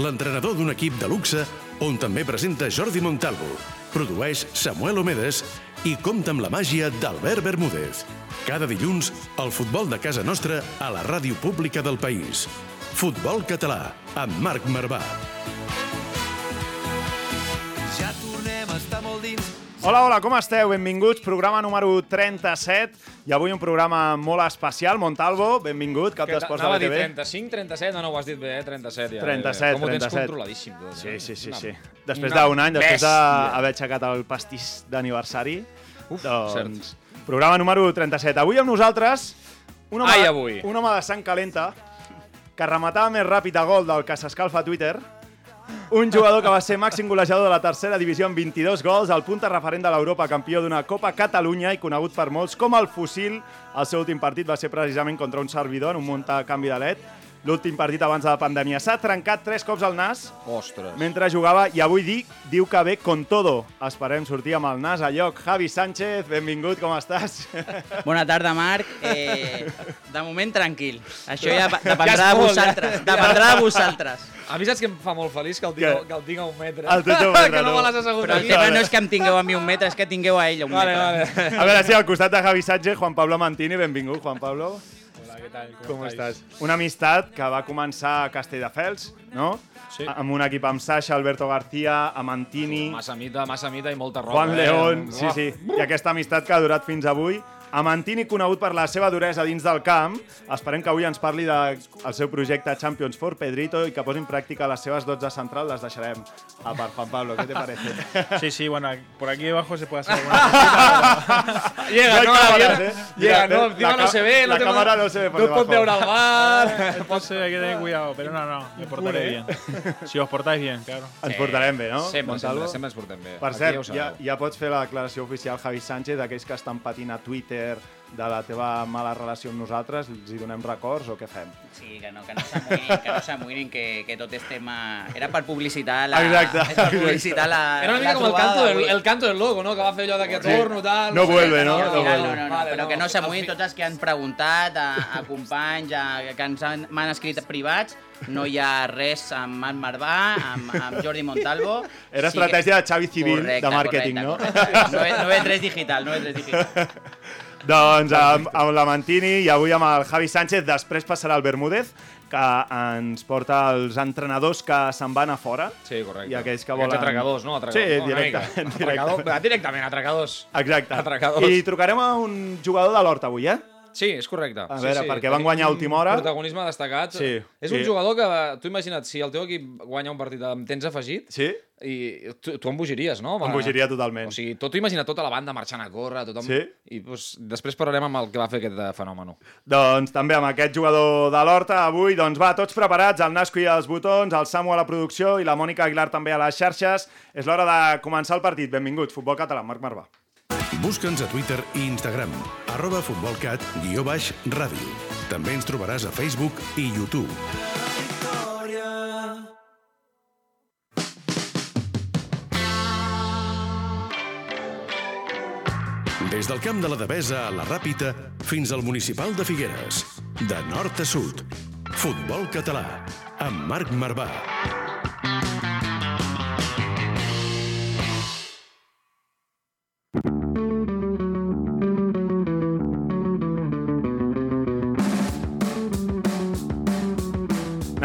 l'entrenador d'un equip de luxe on també presenta Jordi Montalvo, produeix Samuel Omedes i compta amb la màgia d'Albert Bermúdez. Cada dilluns, el futbol de casa nostra a la ràdio pública del país. Futbol Català, amb Marc Marvà. Hola, hola, com esteu? Benvinguts, programa número 37 i avui un programa molt especial. Montalvo, benvingut, cap d'esports de la TV. 35, 37, no, no, ho has dit bé, eh? 37 ja. 37, Com ho tens 37. controladíssim. Tot, Sí, sí, sí, sí. Després d'un any, després d'haver aixecat el pastís d'aniversari, Uf, doncs, programa número 37. Avui amb nosaltres, un home, Ai, avui. un home de sang calenta que rematava més ràpid a gol del que s'escalfa a Twitter, un jugador que va ser màxim golejador de la tercera divisió amb 22 gols, el punta referent de l'Europa, campió d'una Copa Catalunya i conegut per molts com el Fusil. El seu últim partit va ser precisament contra un servidor en un muntacanvi de LED. L'últim partit abans de la pandèmia. S'ha trencat tres cops al nas Ostres. mentre jugava i avui dic, diu que ve con todo. Esperem sortir amb el nas a lloc. Javi Sánchez, benvingut, com estàs? Bona tarda, Marc. Eh, de moment, tranquil. Això ja dependrà Ja és de vosaltres. ja. Dependrà de vosaltres. A mi saps que em fa molt feliç que el tinc, que el tinc a un metre. El tens a un metre, que no tu. me l'has assegut Però el aquí. tema no és que em tingueu a mi un metre, és que tingueu a ell un Vale, metre. vale. A veure, sí, al costat de Javi Sánchez, Juan Pablo Mantini, benvingut, Juan Pablo. Tal? Com estàs? Una amistat que va començar a Castelldefels, no? Sí. Amb un equip amb Sasha, Alberto García, a Mantini, Massa mita, massa mita i molta roba. Juan eh? León, sí, sí. I aquesta amistat que ha durat fins avui. A Mantini, conegut per la seva duresa dins del camp, esperem que avui ens parli del de, seu projecte Champions for Pedrito i que posi en pràctica les seves 12 centrals. Les deixarem a part, Juan Pablo. ¿Qué te parece? Sí, sí, bueno, por aquí debajo se puede hacer alguna Llega, No cámaras, llega, eh? llega, no, la encima no se ve. la no cámara no se ve por No debajo. veure el bar. Entonces hay que tener cuidado, pero no, no, me portaré bien. Si os portáis bien, claro. Ens portarem bé, no? Sempre, sempre, sempre ens portem bé. Per cert, ja, ja pots fer la declaració oficial, Javi Sánchez, d'aquells que estan patint a Twitter de la teva mala relació amb nosaltres, els hi donem records o què fem? Sí, que no, que no s'amoïnin, que no que, que tot és tema... Era per publicitar la... Exacte, És per publicitar la... Era una mica la com el canto, del, el canto del logo, no? Que va fer allò de que Sí. torno, tal... No sé vuelve, no? No no, no, no, Vale, però no, que no s'amoïnin tots els que han preguntat, a, a companys, a, que ens han- m'han escrit privats, no hi ha res amb Marc Marvà, amb, amb Jordi Montalvo. Era Sí que- estratègia de Xavi Civil Correcte, de màrqueting, correcte, no? correcte. 9-3 digital, 9-3 digital. Doncs amb, amb la Mantini i avui amb el Javi Sánchez, després passarà el Bermúdez, que ens porta els entrenadors que se'n van a fora. Sí, correcte. I aquells que Aquests volen... atracadors, no? Atracadors, Sí, no? Mica. directament. Atracador, directament. directament, atracadors. Exacte. Atracadors. I trucarem a un jugador de l'Horta avui, eh? Sí, és correcte. A sí, veure, sí. perquè van guanyar a última hora. Protagonisme destacat. Sí, És sí. un jugador que, tu imagina't, si el teu equip guanya un partit amb temps afegit, Sí? i tu, tu embogiries, no? Em bogiria totalment. O sigui, tot imagina tota la banda marxant a córrer, tothom... Sí. I doncs, després parlarem amb el que va fer aquest eh, fenomen. Doncs també amb aquest jugador de l'Horta avui, doncs va, tots preparats, el Nasco i els botons, el Samu a la producció i la Mònica Aguilar també a les xarxes. És l'hora de començar el partit. Benvinguts, Futbol Català, Marc Marvà. Busca'ns a Twitter i Instagram, arroba futbolcat, guió baix, ràdio. També ens trobaràs a Facebook i YouTube. Des del camp de la Devesa a la Ràpita fins al municipal de Figueres. De nord a sud. Futbol català. Amb Marc Marvà.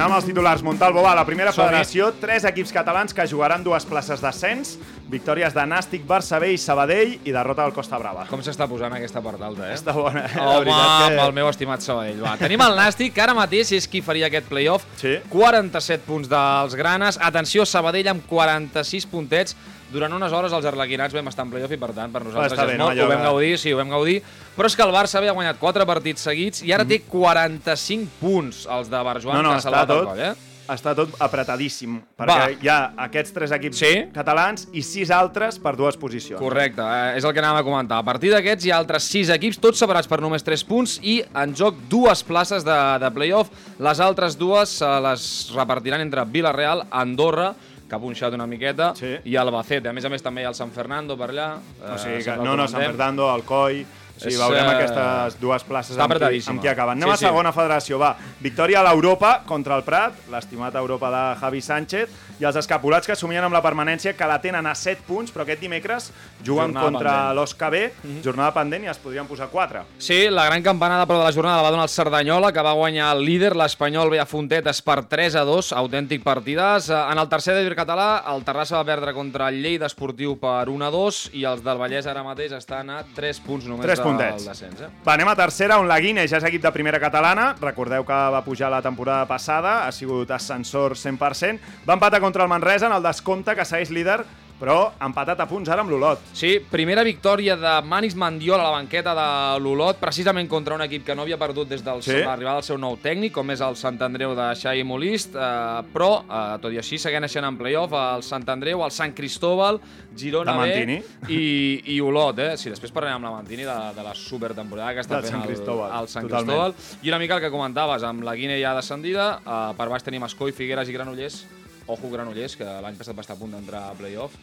Anem amb els titulars. Montalvo va, la primera federació, tres equips catalans que jugaran dues places d'ascens, victòries de Nàstic, Barça B i Sabadell i derrota del Costa Brava. Com s'està posant aquesta part alta, eh? Està bona, eh? Home, veritat amb el meu estimat Sabadell. Va. Tenim el Nàstic, que ara mateix és qui faria aquest playoff. Sí. 47 punts dels granes. Atenció, Sabadell amb 46 puntets. Durant unes hores els arlequinats vam estar en playoff i per tant per nosaltres és bé, no? molt, Allò ho vam gaudir, sí, ho vam gaudir. Però és que el Barça havia guanyat 4 partits seguits i ara té 45 punts els de Barjoan Mm. No, no, que ha salvat el tot. coll, eh? està tot apretadíssim, perquè Va. hi ha aquests tres equips Sí. catalans i sis altres per dues posicions. Correcte, eh, és el que anàvem a comentar. A partir d'aquests hi ha altres sis equips, tots separats per només 3 punts i en joc dues places de, de playoff. Les altres dues se les repartiran entre Villarreal, Andorra, que ha punxat una miqueta, Sí. i Albacete. A més a més també hi ha el San Fernando per allà. O sigui eh, que, no, no, San. Fernando, Alcoi... Sigui, És, veurem eh, aquestes dues places amb qui, amb qui acaben. Anem Sí, a sí. segona federació, va. Victòria a l'Europa contra el Prat, l'estimat Europa de Javi Sánchez, i els escapulats que somien amb la permanència que la tenen a 7 punts, però aquest dimecres juguen Jornada contra pendent. l'Osca B, jornada pendent, i es podrien posar 4. Sí, la gran campanada però de la jornada la va donar el Cerdanyola, que va guanyar el líder, l'Espanyol ve a Fontetes per 3 a 2, autèntic partidàs. Eh, En el tercer de català, el Terrassa va perdre contra el Lleida Esportiu per 1 a 2 i els del Vallès ara mateix estan a 3 punts només Tres del puntets. descens. Eh? Va, anem a tercera, on la Guinness ja és equip de primera catalana. Recordeu que va pujar la temporada passada, ha sigut ascensor 100%. Va empatar contra el Manresa en el descompte, que segueix líder, però empatat a punts ara amb l'Olot. Sí, primera victòria de Manis Mandiol a la banqueta de l'Olot, precisament contra un equip que no havia perdut des de Sí. l'arribada del seu nou tècnic, com és el Sant Andreu de Xai Molist, eh, però, eh, tot i així, segueix naixent en playoff el Sant Andreu, el Sant Cristóbal, Girona B i, i Olot. Eh? Sí, després parlarem amb la Mantini de, de la supertemporada que està Del fent Sant el, el Sant totalment. Cristóbal. I una mica el que comentaves, amb la Guinea ja descendida, eh, per baix tenim Escoi, Figueres i Granollers, Ojo Granollers, que l'any passat va estar a punt d'entrar a playoff,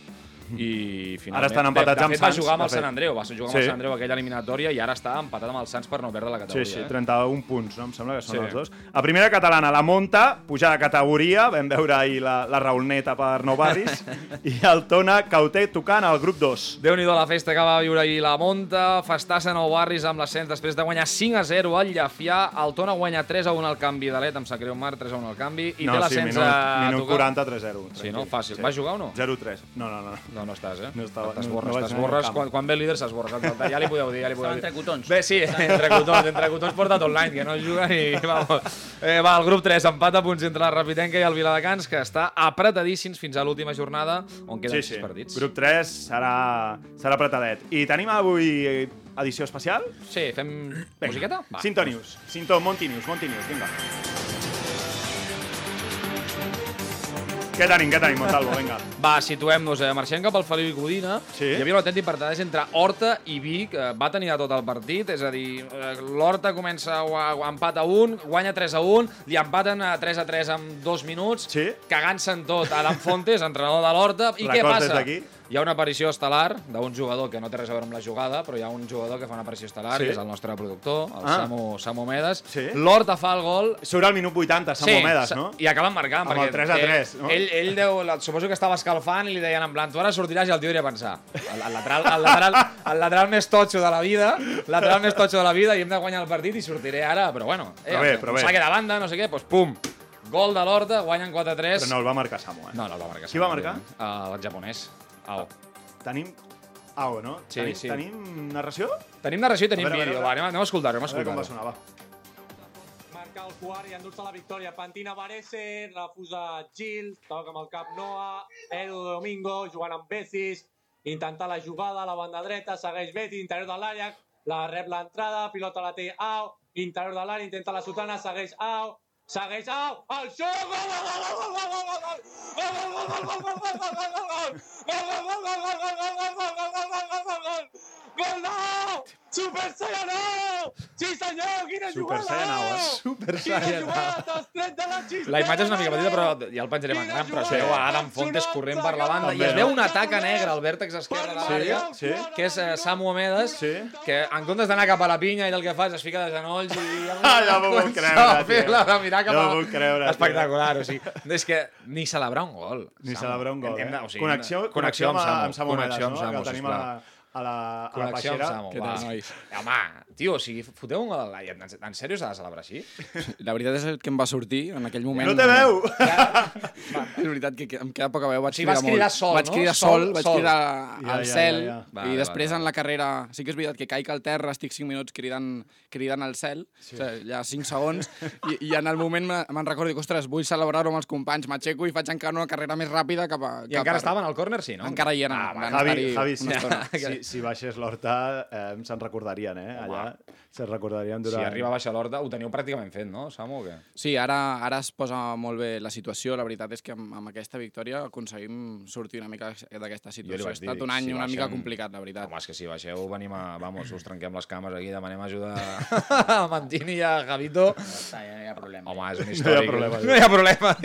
i finalment... Ara estan empatats de, de amb fet, va Sants, jugar amb el Sant. Andreu, va jugar amb Sí. el Sant Andreu aquella eliminatòria i ara està empatat amb el Sants per no perdre la Sí, categoria. sí, eh? 31 punts, no? Em sembla que són Sí. els dos. A primera catalana, la Monta, puja de categoria, vam veure ahir la, la raoneta per Nou Barris, i el Tona Cauter tocant al grup 2. déu nhi la festa que va viure ahir la Monta, festassa a Nou Barris amb l'ascens després de guanyar 5 a 0 al Llafià, el Tona guanya 3 a 1 al canvi de l'Et, em sap greu Marc, 3 a 1 al canvi, i no, té sí, l'ascens minut, a minut tocar. 40, 3-0. Sí, no? Fàcil. Sí. Va jugar o no? 0-3. No, no, no. No, no estàs, eh? No estava- T'esborres, no- no t'esborres. Quan, quan ve el líder s'esborra. Ja li podeu dir, ja li podeu dir. entre cotons. Bé, sí, entre cotons, entre cotons porta tot l'any, que no juga ni... Vamos. Eh, va, el grup 3, empat a punts entre la Rapitenca i el Viladecans, que està apretadíssims fins a l'última jornada, on queden Sí, sí. 6 partits. Grup 3 serà, serà apretadet. I tenim avui edició especial? Sí, fem musiqueta? Va. Cinto, Monty News, Monty News, vinga. Què tenim, què tenim, Montalvo, vinga. Va, situem-nos. Eh? Marxem cap al Feliu i Codina. Sí. Hi havia un autèntic partidàs entre Horta i Vic. Eh, va tenir de tot el partit, és a dir, eh, l'Horta comença a, a, a empat a 1, guanya 3 a 1, li empaten a 3 a 3 en dos minuts, Sí. cagant-se en tot. Adam Fontes, entrenador de l'Horta. I què Records passa? des d'aquí. Hi ha una aparició estel·lar d'un jugador que no té res a veure amb la jugada, però hi ha un jugador que fa una aparició estel·lar, Sí. que és el nostre productor, el Ah. Samu, Samu Medes. Sí. L'Horta fa el gol, Surt al minut 80, Sant Momedes, sa- no? I acaben marcant. Amb el 3 a 3, no? Ell, ell deu, la- suposo que estava escalfant i li deien en plan, tu ara sortiràs i el tio diria pensar. El, el, lateral, el, lateral, el lateral més totxo de la vida, el lateral més totxo de la vida i hem de guanyar el partit i sortiré ara, però bueno. Eh, Però bé, però un bé. saque de banda, no sé què, doncs pum, gol de l'Horta, guanyen 4-3. Però no el va marcar Samu, eh? no, no el va marcar. Qui va marcar? Uh, el japonès. Ao. Tenim... Au, no? Sí, tenim, sí. Tenim narració? Tenim narració i tenim veure, vídeo, veure. va, anem, a- anem a escoltar-ho, anem a A veure com va escoltar-ho. sonar, va. Marca el quart i endur-se la victòria. Pantina Varese, refusa Gil, toca amb el cap Noah, Edu Domingo, jugant amb Becis, intenta la jugada a la banda dreta, segueix Betis, interior de l'àrea, la rep l'entrada, pilota la té Au, interior de l'àrea, intenta la sotana, segueix Au, Segueix el xoc! Gol nou! Super Saiyan 9! Sí senyor, quina Super jugada! Saiyan 9, eh? Super Saiyan jugada T'has tret de la xistella! La imatge és una mica petita, però ja el penjarem en gran, però es veu a Adam Fontes corrent per la banda i es veu una taca negre al vèrtex esquerre de l'àrea, sí, que és eh, Samu Omedes, sí. que en comptes d'anar cap a la pinya i el que fa es fica de genolls i... Ah, ja m'ho puc creure, tio. La, mirar cap a... No creure, Espectacular, o sigui, és que ni celebrar un gol. Ni celebrar un gol, eh? Connexió, amb, Samu, amb Omedes, no? Que tenim a a la, a la amb peixera. Samu, Què va. tal, nois? Home, tio, o sigui, foteu un gol al Laia. En, en sèrio s'ha de celebrar així? La veritat és el que em va sortir en aquell moment. No té veu! és veritat que em queda poca veu. Vaig Sí, vas cridar, cridar molt. sol, Vaig no? cridar Sol, sol, vaig sol. cridar Ja, al ja, cel, ja, ja. Vale, i després vale, en la carrera... Sí que és veritat que caic al terra, estic 5 minuts cridant, cridant al cel, sí. o sigui, ha 5 segons, i, i en el moment me- me'n recordo, dic, ostres, vull celebrar-ho amb els companys, m'aixeco i faig encara una carrera més ràpida cap a... I cap encara a- estaven al córner, sí, no? Encara hi eren. Ah, van Javi, Javi una estona. Si, si baixés l'Horta eh, se'n recordarien, eh? Allà se'n recordarien Si durant... arriba a baixar l'Horta, ho teniu pràcticament fet, no, Samu, o què? Sí, ara, ara es posa molt bé la situació. La veritat és que amb, amb aquesta victòria aconseguim sortir una mica d'aquesta situació. Ha dir, estat un any si una mica baixem- complicat, la veritat. Home, és que si baixeu, venim a... Vamos, us trenquem les cames aquí, demanem ajuda a Mantini i a Javito. Ja està, ja no hi ha problema. Home, és un No hi ha històric. problema. No hi ha problema.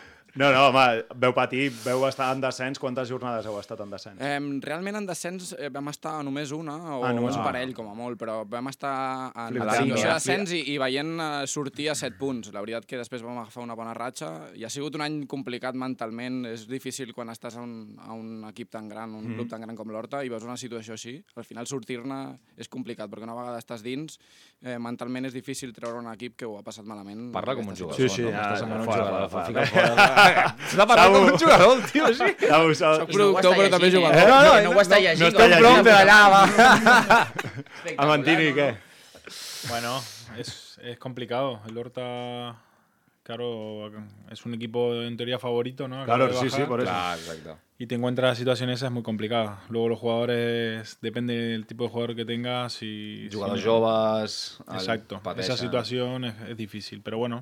No, no, home, veu patir, veu estar en descens. Quantes jornades heu estat en descens? Eh, realment en descens eh, vam estar només una o Ah, només un parell com a molt, però vam estar en la situació no? de descens i, i veient eh, sortir a 7 punts. La veritat que després vam agafar una bona ratxa i ha sigut un any complicat mentalment. És difícil quan estàs a un, a un equip tan gran, un club tan gran com l'Horta i veus una situació així. Al final sortir-ne és complicat perquè una vegada estàs dins eh, mentalment és difícil treure un equip que ho ha passat malament. Parla en com un jugador. Sí, sí, no? ja, M'està semblant un fora, jugador. fora, Fica fora. fora. Està parlant com un jugador, el tio, sí. Samu, Samu. Soc productor, però també jugador. Eh? No, no, no, ho està no llegint. està Un llegint. prompte d'allà, va. A Mantini, què? Bueno, es, es complicado. El Horta, claro, es un equipo en teoría favorito, ¿no? Acaba Claro, sí, sí, por eso. Clar, exacte. Y te encuentras situaciones esas muy complicadas. Luego los jugadores, depende del tipo de jugador que tengas y... Jugadors si- joves... el Exacto. pateixen. Esa situación es, es difícil, pero bueno,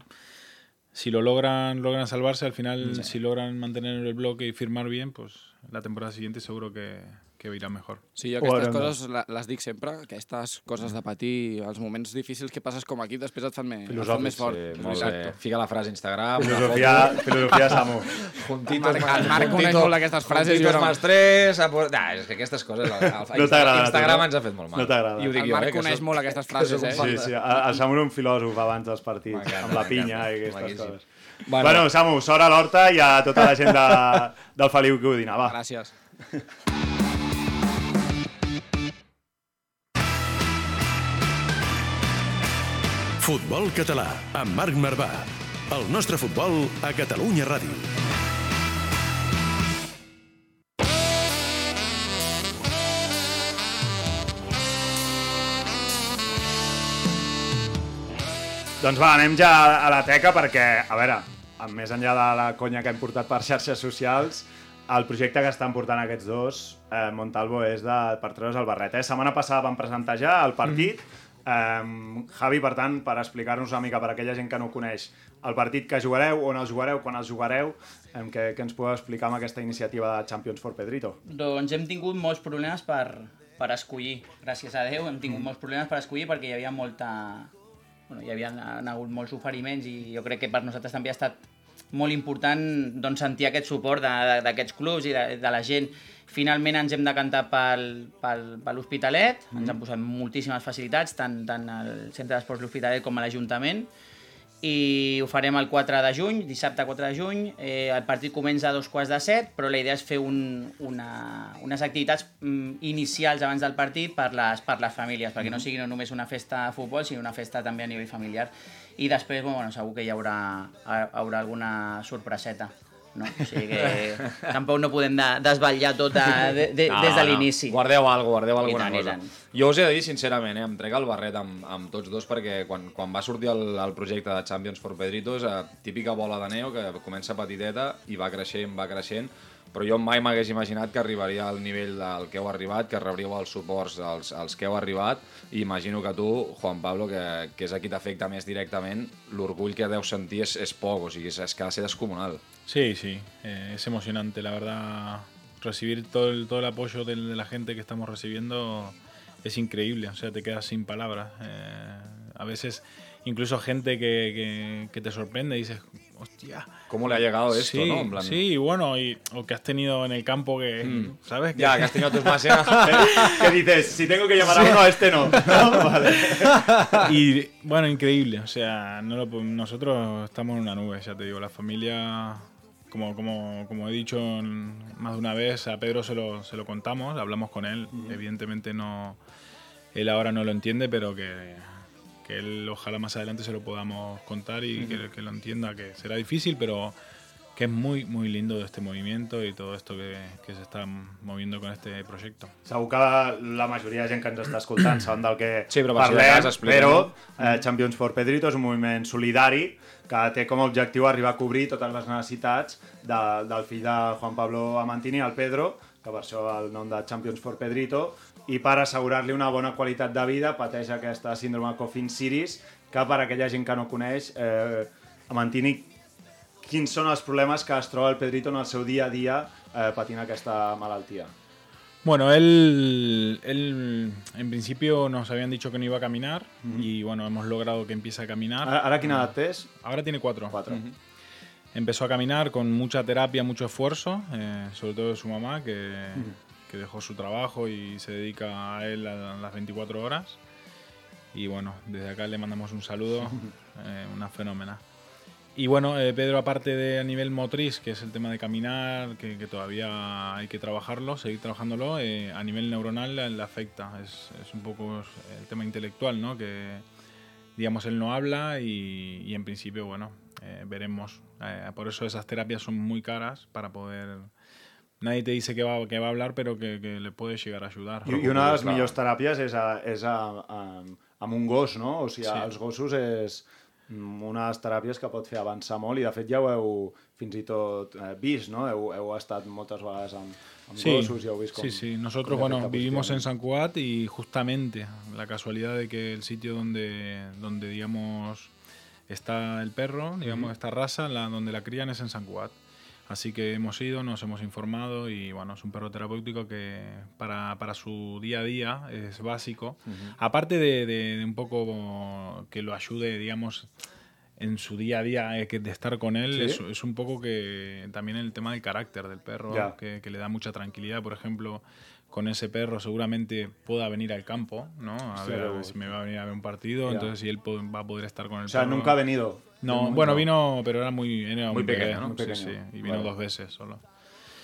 si lo logran, logran salvarse, al final, si logran mantener el bloque y firmar bien, pues la temporada siguiente seguro que, que irá mejor. Sí, jo aquestes no. coses les dic sempre, aquestes coses de patir, els moments difícils que passes com aquí, després et fan, me, et fan més fort. Sí, molt bé. Fica la frase a Instagram. Filosofia, filosofia Samu. Juntitos, El Marc- el Marc coneix molt aquestes frases, Juntitos no. más tres... A... por- Nah, és que aquestes coses... El, el, No t'agrada, Instagram no? ens ha fet molt mal. No t'agrada. I ho dic El jo, Marc eh, que coneix soc- molt aquestes que frases, eh? Sí, sí, el Samu era un filòsof abans dels partits, amb la pinya i aquestes Maquíssim. coses. Bueno. Bueno, Samu, sort a l'Horta i a tota la gent de, del Feliu Codina, va. Gràcies. Futbol català, amb Marc Marvà. El nostre futbol a Catalunya Ràdio. Doncs va, anem ja a la teca perquè, a veure, amb més enllà de la conya que hem portat per xarxes socials, el projecte que estan portant aquests dos, eh, Montalvo, és de, per treure's el barret. Eh? Setmana passada vam presentar ja el partit. Eh, Javi, per tant, per explicar-nos una mica per aquella gent que no coneix el partit que jugareu, on el jugareu, quan el jugareu, eh, què, què ens podeu explicar amb aquesta iniciativa de Champions for Pedrito? Doncs hem tingut molts problemes per, per escollir. Gràcies a Déu hem tingut molts problemes per escollir perquè hi havia molta... Bueno, hi havia hagut molts oferiments i jo crec que per nosaltres també ha estat molt important doncs, sentir aquest suport de- de- d'aquests clubs i de, de la gent. Finalment ens hem decantat pel, pel, per l'Hospitalet, ens han posat moltíssimes facilitats, tant, tant al Centre d'Esports L'Hospitalet com a l'Ajuntament, i ho farem el 4 de juny, dissabte 4 de juny. Eh, el partit comença a dos quarts de set, però la idea és fer un, una, unes activitats mm, inicials abans del partit per les, per les famílies, perquè no sigui no només una festa de futbol, sinó una festa també a nivell familiar. I després, bueno, segur que hi haurà, hi haurà alguna sorpreseta. No? O sigui que tampoc no podem de, desvetllar tot de, de, de, No, des de no. l'inici. Guardeu alguna guardeu I alguna tant, cosa. Jo us he de dir, sincerament, eh, em trec el barret amb, amb tots dos perquè quan, quan va sortir el, el projecte de Champions for Pedritos, eh, típica bola de neo que comença petiteta i va creixent, va creixent, però jo mai m'hagués imaginat que arribaria al nivell del que heu arribat, que rebríeu els suports als, als que heu arribat, i imagino que tu, Juan Pablo, que, que és a qui t'afecta més directament, l'orgull que deus sentir és, és poc, o sigui, és, és que ha de ser descomunal. Sí, sí, eh, es emocionante, la verdad. Recibir todo el, todo el apoyo de, la gente que estamos recibiendo es increíble, o sea, te quedas sin palabras. Eh, a veces, incluso gente que, que, que te sorprende y dices, hostia. ¿Cómo le ha llegado esto, sí, no? En plan- Sí, bueno, y, o que has tenido en el campo que, Mm. ¿sabes? Ya, que has tenido tus más. ¿Qué dices? Si tengo que llamar a uno, a este no. ¿No? Vale. y bueno, increíble. O sea, no lo nosotros estamos en una nube, ya te digo. La familia, como, como, como he dicho más de una vez, a Pedro se lo, se lo contamos, hablamos con él. Evidentemente no, él ahora no lo entiende, pero que, que él ojalá más adelante se lo podamos contar y que, que lo entienda, que será difícil, pero que es muy, muy lindo de este movimiento y todo esto que, que se está moviendo con este proyecto. Segur que la majoria de gent que ens està escoltant saben del que Sí, però si parlem, expliquem, però eh, Champions for Pedrito és un moviment solidari que té com a objectiu arribar a cobrir totes les necessitats de, del fill de Juan Pablo Amantini, el Pedro, que per això el nom de Champions for Pedrito, i per assegurar-li una bona qualitat de vida pateix aquesta síndrome Coffin Siris, que per aquella gent que no coneix, eh, Amantini quins són els problemes que es troba el Pedrito en el seu dia a dia eh, patint aquesta malaltia. Bueno, él, él en principio nos habían dicho que no iba a caminar y bueno, hemos logrado que empiece a caminar. Ara, ara quina edat tens? Ahora tiene cuatro. Cuatro. Empezó a caminar con mucha terapia, mucho esfuerzo, eh, sobre todo de su mamá, que, que dejó su trabajo y se dedica a él a las 24 horas. Y bueno, desde acá le mandamos un saludo, eh, una fenómena. Y bueno, eh, Pedro, aparte de a nivel motriz, que es el tema de caminar, que, que todavía hay que trabajarlo, seguir trabajándolo, eh, a nivel neuronal le, le afecta. Es, es un poco el tema intelectual, ¿no? Que, digamos, él no habla y, y en principio, bueno, eh, veremos. Eh, por eso esas terapias son muy caras para poder... Nadie te dice que va, que va a hablar, pero que, que le puede llegar a ayudar. I, I una de les millors teràpies és, a, és a, a, amb un gos, no? O sigui, Sí. els gossos és mm, de les teràpies que pot fer avançar molt i de fet ja ho heu fins i tot eh, vist, no? Heu, heu estat moltes vegades amb, amb Sí, gossos i heu vist com... sí, sí. Nosotros, bueno, vivimos en. San Cugat y justamente la casualidad de que el sitio donde, donde digamos, está el perro, digamos, Ujú. esta raza, la, donde la crían es en San Cugat. Así que hemos ido, nos hemos informado y bueno, es un perro terapéutico que para, para su día a día es básico. Aparte de, de- de un poco que lo ayude, digamos, en su día a día, eh, que de estar con él, Sí. es, es un poco que también el tema del carácter del perro, Ya. que, que le da mucha tranquilidad. Por ejemplo, con ese perro seguramente pueda venir al campo, ¿no? A Sí, ver, a ver si me va a venir a ver un partido, Ya. entonces si él va a poder estar con el O sea, perro. nunca ha venido. No, bueno, vino, pero era muy, era Muy pequeño, bebé, ¿no? Muy Sí, pequeño. sí, y vino Vale. dos veces solo.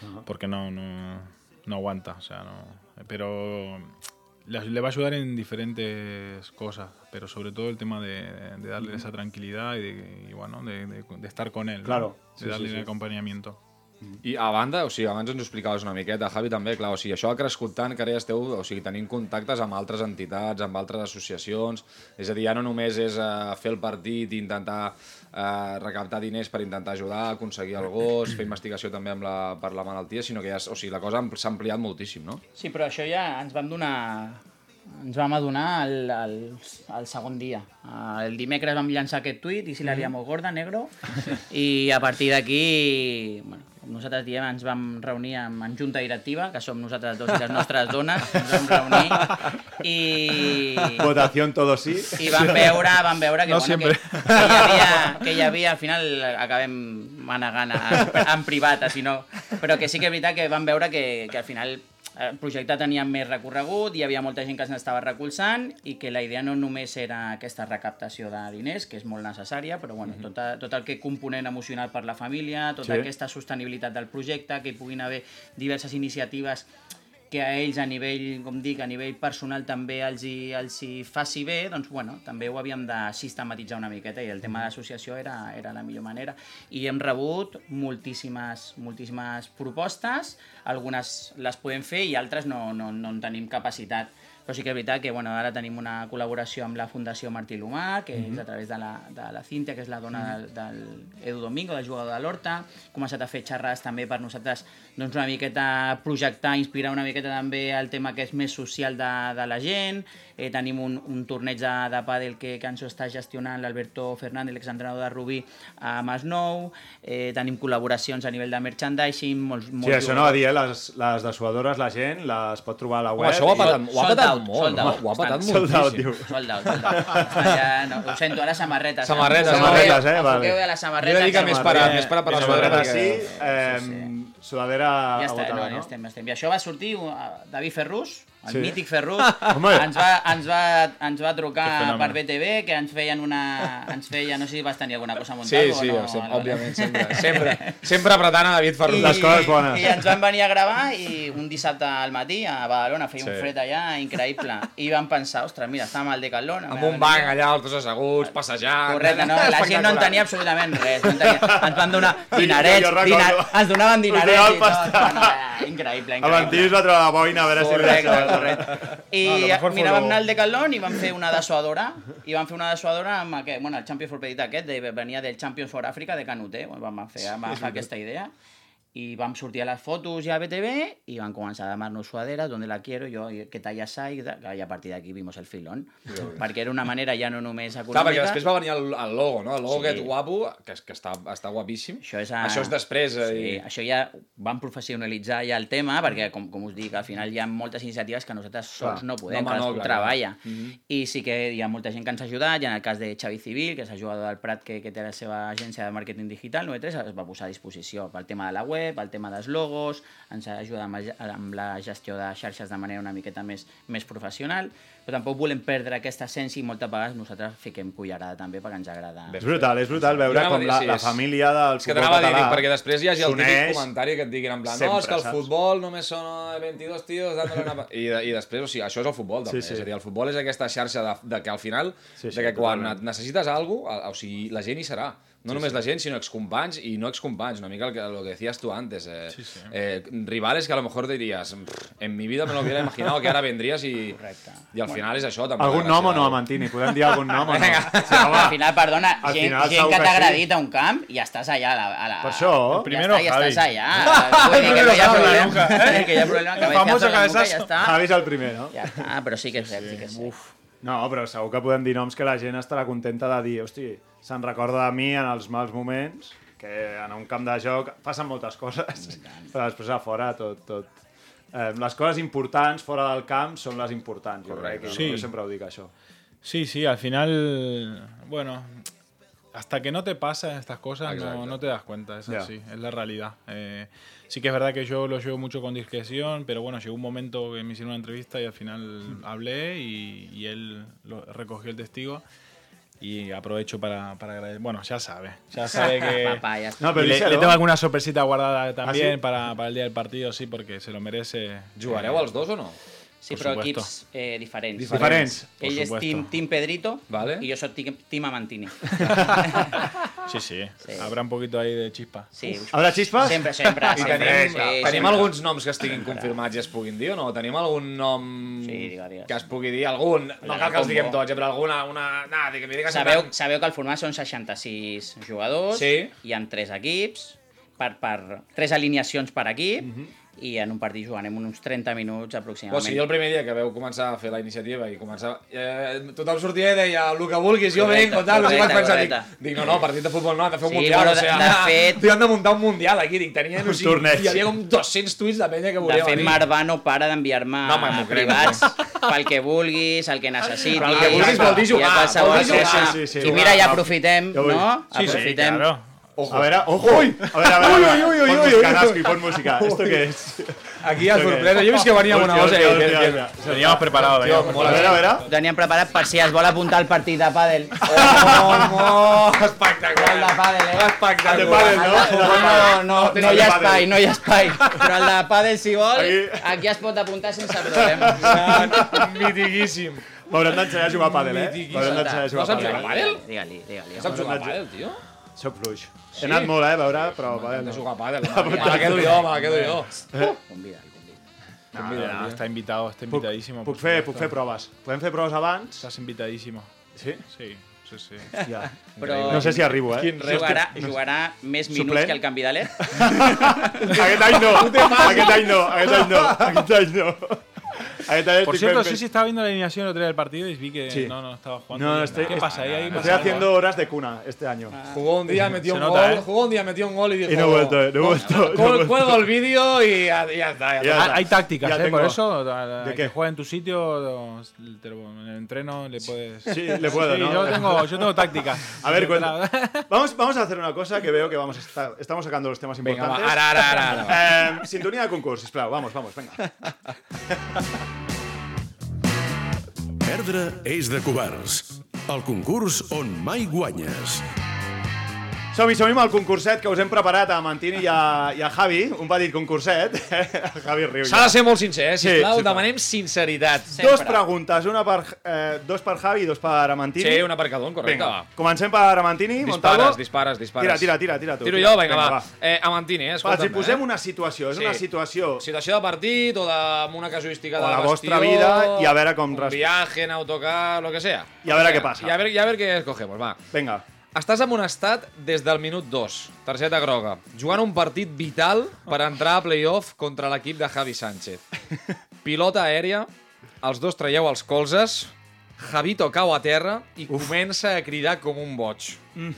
Ajá. Porque no, no, no aguanta, o sea, no. Pero le, va a ayudar en diferentes cosas, pero sobre todo el tema de, de darle esa tranquilidad y, de, y, bueno, de, de- estar con él. ¿no? Claro, De sí, darle sí, el sí. acompañamiento. I a banda, o sigui, abans ens ho explicaves una miqueta, Javi, també, clar, o sigui, això ha crescut tant que ara ja esteu, o sigui, tenint contactes amb altres entitats, amb altres associacions, és a dir, ja no només és uh, fer el partit i intentar uh, recaptar diners per intentar ajudar, aconseguir el gos, fer investigació també amb la, per la malaltia, sinó que ja, o sigui, la cosa s'ha ampliat moltíssim, no? Sí, però això ja ens vam donar ens vam adonar el, el, el segon dia. El dimecres vam llançar aquest tuit, i si la liamos gorda, negro, i a partir d'aquí, bueno, com nosaltres diem, ens vam reunir amb, en junta directiva, que som nosaltres dos i les nostres dones, ens vam reunir, i... Votació todo sí. I vam veure, vam veure que, No bueno, que, siempre. que, hi havia, que hi havia, al final acabem manegant a, en privat, si no. Però que sí que és veritat que vam veure que, que al final el projecte tenia més recorregut, hi havia molta gent que s'estava recolzant i que la idea no només era aquesta recaptació de diners, que és molt necessària, però bueno, tot, a- tot el que component emocional per la família, tota Sí. aquesta sostenibilitat del projecte, que hi puguin haver diverses iniciatives que a ells a nivell, com dic, a nivell personal també els hi, els hi faci bé, doncs bueno, també ho havíem de sistematitzar una miqueta i el tema de l'associació era, era la millor manera. I hem rebut moltíssimes, moltíssimes propostes, algunes les podem fer i altres no, no, no en tenim capacitat. Però sí que és veritat que bueno, ara tenim una col·laboració amb la Fundació Martí Lomà, que és a través de la, de la Cintia, que és la dona del, del Edu Domingo, del jugador de l'Horta. Hem començat a fer xerrades també per nosaltres doncs, una miqueta projectar, inspirar una miqueta també el tema que és més social de, de la gent. Eh, tenim un, un torneig de, de pàdel que, que ens ho està gestionant l'Alberto Fernández, l'exentrenador de Rubí, a Masnou. Eh, tenim col·laboracions a nivell de merchandising, molts, molts Sí, això no va dir, eh? Les, les dessuadores, la gent les pot trobar a la Home, web. això ho ha i- patat, ho ha patat out, molt, sold no? out. ho ha patat Estan- Sold out, moltíssim. diu. Sold out, sold out. Està Ja, no, ho sento, ara samarretes. Samarretes, samarretes, eh? Vale. Enfoqueu bé les Jo samarretes. he de dir que més per, a- més per a per la Samarreta sudadera sí, eh, sudadera Ja està, no, no? ja estem, ja estem. I això va sortir, uh, David Ferrus, el Sí. mític Ferrut, Home. ens va, ens, va, ens va trucar per BTV, que ens feien una... Ens feia, no sé si vas tenir alguna cosa Sí, muntada sí, o no. sí Álvaro. òbviament, sempre, sempre, sempre apretant a David Ferrut. Les coses bones. I ens van venir a gravar i un dissabte al matí a Badalona feia Sí. un fred allà increïble. I vam pensar, ostres, mira, estàvem al Decathlon. Amb un banc allà, els dos asseguts, passejant... Correcte, no? La gent no en tenia absolutament res. No en tenia... Ens van donar jo recordo. dinar... ens donaven donaven i tot. No, no, increïble, El increïble. es va treure la boina a veure Correcte, si... correcte. I No, vam lo- anar al Decathlon i vam fer una dessuadora i vam fer una dessuadora amb aquest, bueno, el Champions for Petit aquest, de, venia del Champions for Africa de Canute, vam fer, vam agafar aquesta idea i vam sortir a les fotos ja a BTV i van començar a demanar-nos suaderas, ¿dónde la quiero? Jo, ¿qué talla hay? I a partir d'aquí vimos el filón. Perquè era una manera ja no només econòmica... Clar, perquè després va venir el, el logo, no? El logo Sí. aquest guapo, que, que està, està guapíssim. Això és, a... Això és després. eh, Sí, i- això ja vam professionalitzar ja el tema, perquè, com, com us dic, al final hi ha moltes iniciatives que nosaltres sols no podem, No, home, no, cadascú clar, treballa. clar. Mhm. I sí que hi ha molta gent que ens ha ajudat, i en el cas de Xavi Civil, que és el jugador del Prat que, que té la seva agència de màrqueting digital, 93, es va posar a disposició pel tema de la web, el tema dels logos, ens ha ajudat amb, la gestió de xarxes de manera una miqueta més, més professional, però tampoc volem perdre aquesta essència i moltes vegades nosaltres fiquem cullerada també perquè ens agrada. És brutal, és brutal veure com dir, la, la família del És que futbol t'anava dir, català dic, perquè després hi hagi el típic comentari que et diguin en plan no, és que el saps? futbol només són eh, 22 tios dándole una... I, de, I després, o sigui, això és el futbol, també. Sí, sí. És a dir, el futbol és aquesta xarxa de, de que al final, Sí, sí, de que quan totalment. necessites alguna cosa, o sigui, la gent hi serà. No només la gent, sinó excompanys i no excompanys. Una mica el que, lo que decías tú antes. Eh, eh, rivales que a lo mejor dirías, "Pff, en mi vida me lo hubiera imaginado que ara vendries i, Correcte. i al final és això. També, Algun nom o no, Amantini? Podem dir algun nom o no? Sí, home, al final, perdona, al gent, final gent que t'ha sí. agradit a un camp i estàs allà a la... A la Per això. Ja Primero està, ja Javi. estàs allà. Vull dir que no hi ha Javi, problema. Eh? Que hi ha problema. El famoso cabezazo. Ja està. Javi és el primer, no? Ja està, però sí que és cert, sí que és cert. No, però segur que podem dir noms que la gent estarà contenta de dir hosti, se'n recorda de mi en els mals moments, que en un camp de joc passen moltes coses, però després a fora tot... tot eh, les coses importants fora del camp són les importants, jo crec. que Sí. Jo sempre ho dic, això. Sí, sí, al final, bueno, hasta que no te pasan estas cosas no, no te das cuenta, es así, es la realidad. Eh, sí que es verdad que yo lo llevo mucho con discreción, pero bueno, llegó un momento que me hicieron una entrevista y al final hablé y, y él lo- recogió el testigo y aprovecho para, para agradecer. Bueno, ya sabe, ya sabe que... Papá, ya está. No, pero le, tengo alguna sorpresita guardada también sí? para, para el día del partido, sí, porque se lo merece. Jugareu els dos o no? Sí, però supuesto. equips eh, diferents. Diferents. Por Ell és supuesto. team, team Pedrito Vale. i jo soc team, team Amantini. Sí, sí, Sí. Habrá un poquito ahí de chispa. Sí, Habrà xispes? sempre, sempre. I sempre, tenim, sí, tenim sempre. alguns noms que estiguin confirmats i es puguin dir o no? Tenim algun nom Sí, digue, digues. que es pugui dir? Algun? No cal que els diguem tots, eh, però alguna... Una... Nah, que me digues... Sabeu, sabeu que el format són 66 jugadors, Sí. hi han 3 equips, per, per 3 alineacions per equip, i en un partit jugarem uns 30 minuts O aproximadament. sigui, el primer dia que veu començar a fer la iniciativa i començar... Eh, tothom sortia i deia el que vulguis, jo Correcte, vengo, tal, no sé, vaig pensar, dic, dic, no, no, partit de futbol no, han de fer un Sí, mundial, o sigui, de- de fet- tio, han de muntar un mundial aquí, dic, tenien, o sigui, torneig. hi havia com 200 tuits de penya que De volien fet, venir. Marvà no para d'enviar-me No, privats pel que vulguis, el que necessitis. Però el que vulguis vol dir jugar, vol dir jugar. cosa. Sí, sí, sí. I mira, ja aprofitem, no? Sí, sí, Aprofitem. claro. A ojo! A veure, a veure, Ui, ui, ui, ui, pon ui, música, ui. Nasco, i pon música. Esto què és? Aquí què sorpresa. Jo he vist que venia una cosa. Veníamos preparados, Tio, veníamos mola. A veure, a veure. Ho teníem preparat per si es vol apuntar al partit de pàdel. Oh, oh, El de espectacular. pàdel, eh? Espectacular. El de pàdel, no? No, no, no, no hi ha espai, no hi ha espai. Però el de pàdel, si vol, Aquí. es pot apuntar sense problema. Mitiquíssim. M'haurem d'ensenyar a jugar a pàdel, eh? M'haurem d'ensenyar a jugar a pàdel. jugar a pàdel? Digue-li, digue-li. Saps jugar a pàdel, tio? Soc fluix. He anat molt, eh, a veure, però pàdel Hem de no. jugar a pàdel. Me la quedo jo, me la quedo jo. Convida'l, convida'l. No, no, no, está invitado, está Puc, invitadísimo. puc, por fer, puc fer proves. Podem fer proves abans? Estás invitadísimo. Sí? Sí, sí, sí. Ja. Però No sé si arribo, eh? Quin res. jugarà, jugarà més minuts Suplent? que el canvi de LED? Aquest any no, aquest any no, aquest any no, aquest any no. Por cierto, sí, sí, estaba viendo la alineación el otro día del partido y vi que Sí. no, no estaba jugando. No, estoy- ¿Qué pasa? Ahí Estoy pasa haciendo algo. horas de cuna este año. Jugó un día, metió un nota, gol. ¿eh? Jugó un día, metió un gol y dijo... Y no he vuelto, no he vuelto. Cuelgo el vídeo y ya, ya está. Ya está. Ah, Hay tácticas, Ya ¿eh? Por eso, ¿De que juega en tu sitio, te lo- en el entreno le puedes... Sí, le puedo, Sí, ¿no? yo tengo, yo tengo táctica. A ver, cuenta. Vamos, vamos a hacer una cosa que veo que vamos a estar, estamos sacando los temas Venga, va, importantes. ara, ara, ara, ara. Eh, sintonia de concurs, sisplau. Vamos, vamos, venga. Perdre és de covards. El concurs on mai guanyes. Som-hi, som-hi amb el concurset que us hem preparat a Mantini i a, i a Javi, un petit concurset. Javi riu S'ha de ser molt sincer, eh? Sí, Sisplau, sí, demanem sinceritat. Dos preguntes, una per, eh, dos per Javi i dos per Amantini. Sí, una per cada un, correcte, Vinga, va. comencem per Amantini, Montalvo. Dispares, dispares, dispares. Tira, tira, tira, tira tu. Tiro tira. jo? Vinga, va. Eh, Amantini, eh? Va, Escolta'm, si posem eh? una situació, és una situació... Situació de partit o de, amb una casuística O de la vestidor, vostra vida i a veure com Un viaje en autocar, lo que sea. I a veure Vinga, què passa. I a veure, i a veure què escogemos, va. Vinga. Estàs amonestat des del minut 2, targeta groga, jugant un partit vital per entrar a playoff contra l'equip de Javi Sánchez. Pilota aèria, els dos traieu els colzes, Javito cau a terra i comença a cridar com un boig. Mm.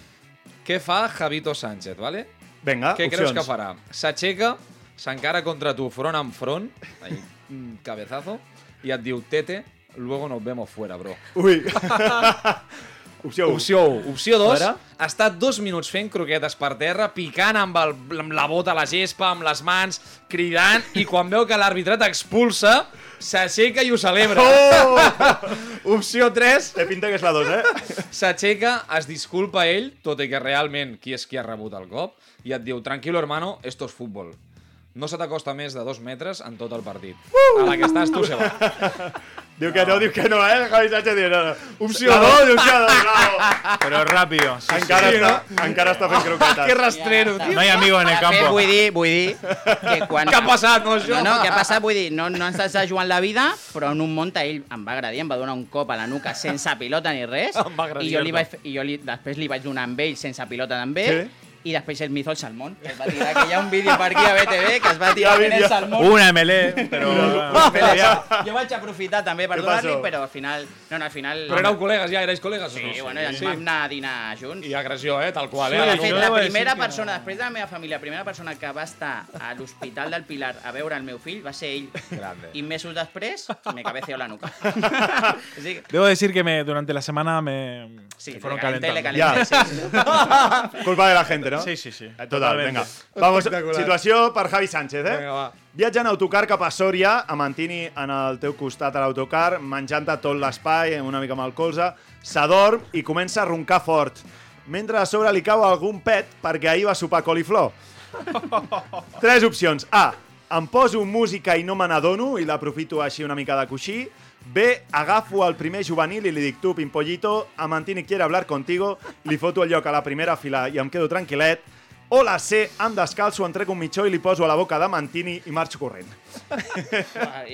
Què fa Javito Sánchez, vale? Vinga, Què creus opcions. que farà? S'aixeca, s'encara contra tu front en front, ahí, un cabezazo, i et diu, tete, luego nos vemos fuera, bro. Ui. Opció 1. Opció 1. Opció 2, Ara? està dos minuts fent croquetes per terra, picant amb, el, amb la bota a la gespa, amb les mans, cridant, i quan veu que l'àrbitre t'expulsa, s'aixeca i ho celebra. Oh! Opció 3, Té pinta que és la 2, eh? s'aixeca, es disculpa ell, tot i que realment qui és qui ha rebut el cop, i et diu, tranquilo hermano, esto es fútbol. No se t'acosta més de dos metres en tot el partit. A la que estàs tu se va. Diu que no, diu que no, eh? Javi Sánchez diu no, no. Opció 2, opció 2, bravo. Pero rápido. sí, Encara, sí, està, encara està fent croquetes. Que rastrero, No tio. hay amigos en el De fet, campo. vull dir, vull dir que quan... Què ha passat, no, això? No, no, què ha passat? Vull dir, no, no ens està jugant la vida, però en un monta ell em va agradir, em va donar un cop a la nuca sense pilota ni res. Em va agradir, I jo, li no. vaig, i jo li, després li vaig donar amb ell sense pilota també. Sí. I després ell m'hizo el salmón, que es va tirar, que hi ha un vídeo per aquí a BTV que es va tirar Ja el salmón. Una MLE, pero... Jo vaig aprofitar també per donar-li, però al final... No, no, al final... Però éreu col·legues ja, erais col·legues o no? Sí, bueno, ens vam anar a dinar junts. I agressió, eh? Tal qual, Sí, eh? de La fet, decir primera que persona, després de la meva família, la primera persona que va estar a l'Hospital del Pilar a veure el meu fill va ser ell. Grande. I mesos després me cabeceó la nuca. sí, Debo decir que me, durante la semana me, sí, me fueron le calentando. calenté, Ya. sí. Culpa de la gente, no? Sí, sí, sí. Eh, Total, totalmente. vinga. Vamos, situació per Javi Sánchez, eh? Vinga, va. Viatja en autocar cap a Sòria, a Mantini en el teu costat a l'autocar, menjant-te tot l'espai, una mica amb el colze, s'adorm i comença a roncar fort. Mentre a sobre li cau algun pet perquè ahir va sopar coliflor. Tres opcions. A. Em poso música i no me n'adono i l'aprofito així una mica de coixí. B. Agafo el primer juvenil i li dic tu, Pimpollito, a Mantini quiere hablar contigo, li foto el lloc a la primera fila i em quedo tranquil·let. La C. Em descalço, em trec un mitjó i li poso a la boca de Mantini i marxo corrent.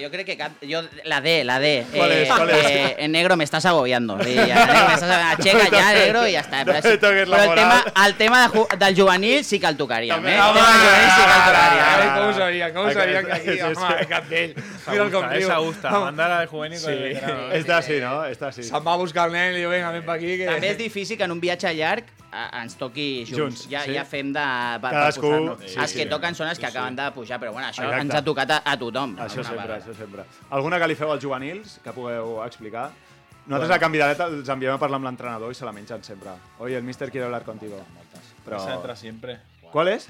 Jo crec que cap- yo, la D, la D. ¿Cuál es? ¿Cuál es? eh, en negro me estás agobiando. Sí, ya, negro me estás agobiando. Checa ya, negro, y ya está. Pero, No la pero el, moral. tema, el tema de del juvenil sí que el tocaríem, eh? Home, el tema del juvenil sí que el Ai, tocaríem. com ho sabia, com ho sabia que aquí, home, el cartell. Mira el com riu. esa gusta. Mandar al juvenil con Sí. el veterano. Està així, no? Està així. Se'n va a buscar el nen i diu, vinga, ven pa aquí. Que... També és difícil que en un viatge llarg a, ens toqui junts. Junts, ja, sí. ja fem de... Cadascú- sí, els sí. que toquen són els que acaben de pujar, però bueno, això Exacte. ens ha tocat a, a tothom. Això alguna sempre, vegada. això sempre. Alguna que li feu als juvenils, que pugueu explicar? Nosaltres a Canvi de Net els enviem a parlar amb l'entrenador i se la mengen sempre. Oye, el míster quiere hablar contigo. Però... Esa entra siempre. ¿Cuál es?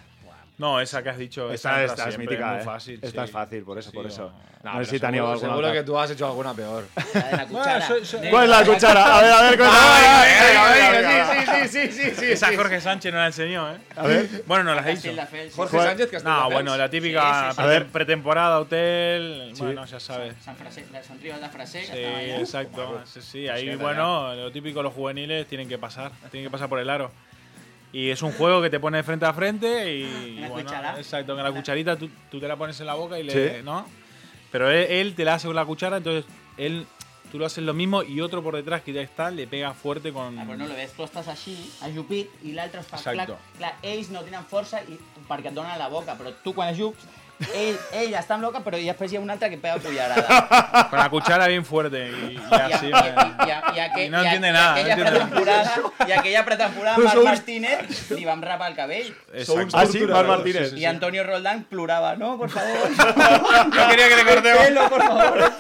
No, esa que has dicho. Esta, esa esta es mítica, muy eh. fácil. Esta sí. es fácil, por eso, Sí, por eso. No, No, sé si teníeu seguro, alguna seguro otra. que tú has hecho alguna peor. La de la cuchara. ¿Cuál es la cuchara? A ver, a ver, venga, venga. sí, sí, sí, sí, sí. Esa Jorge Sánchez no la enseñó, ¿eh? A ver. Bueno, no la has dicho. Jorge ¿Cuál? Sánchez, que está No, bueno, la típica A ver. pretemporada, hotel. Bueno, ya sabes. San la Río de Frase, Sí, exacto. Sí, sí, ahí, bueno, lo típico, los juveniles tienen que pasar, tienen que pasar por el aro. Y es un juego que te pone frente a frente y. Una bueno, cuchara. Exacto, con la cucharita tú, tú te la pones en la boca y le. Sí. ¿No? Pero él, él te la hace con la cuchara, entonces él. Tú lo haces lo mismo y otro por detrás que ya está le pega fuerte con. Ah, però no lo ves, tu estàs així, ajupit, i l'altre es fa clar, Exacto. clar, ells no tenen força i, perquè et donen la boca, però tu quan ajups, ell, ell està boca, però i després hi ha un altre que pega cullerada. Con la cuchara bien fuerte y, y I, así. i, me- i, i, i, aquell, Y no i, entiende i, nada, I aquella no pretemporada, i aquella pretemporada Marc Martínez li vam rapar el cabell. Exacto. Ah, sí, Marc Martínez. Sí, sí, Y sí. Antonio Roldán ploraba, no, por favor. No quería que le cortemos. Pelo, por favor.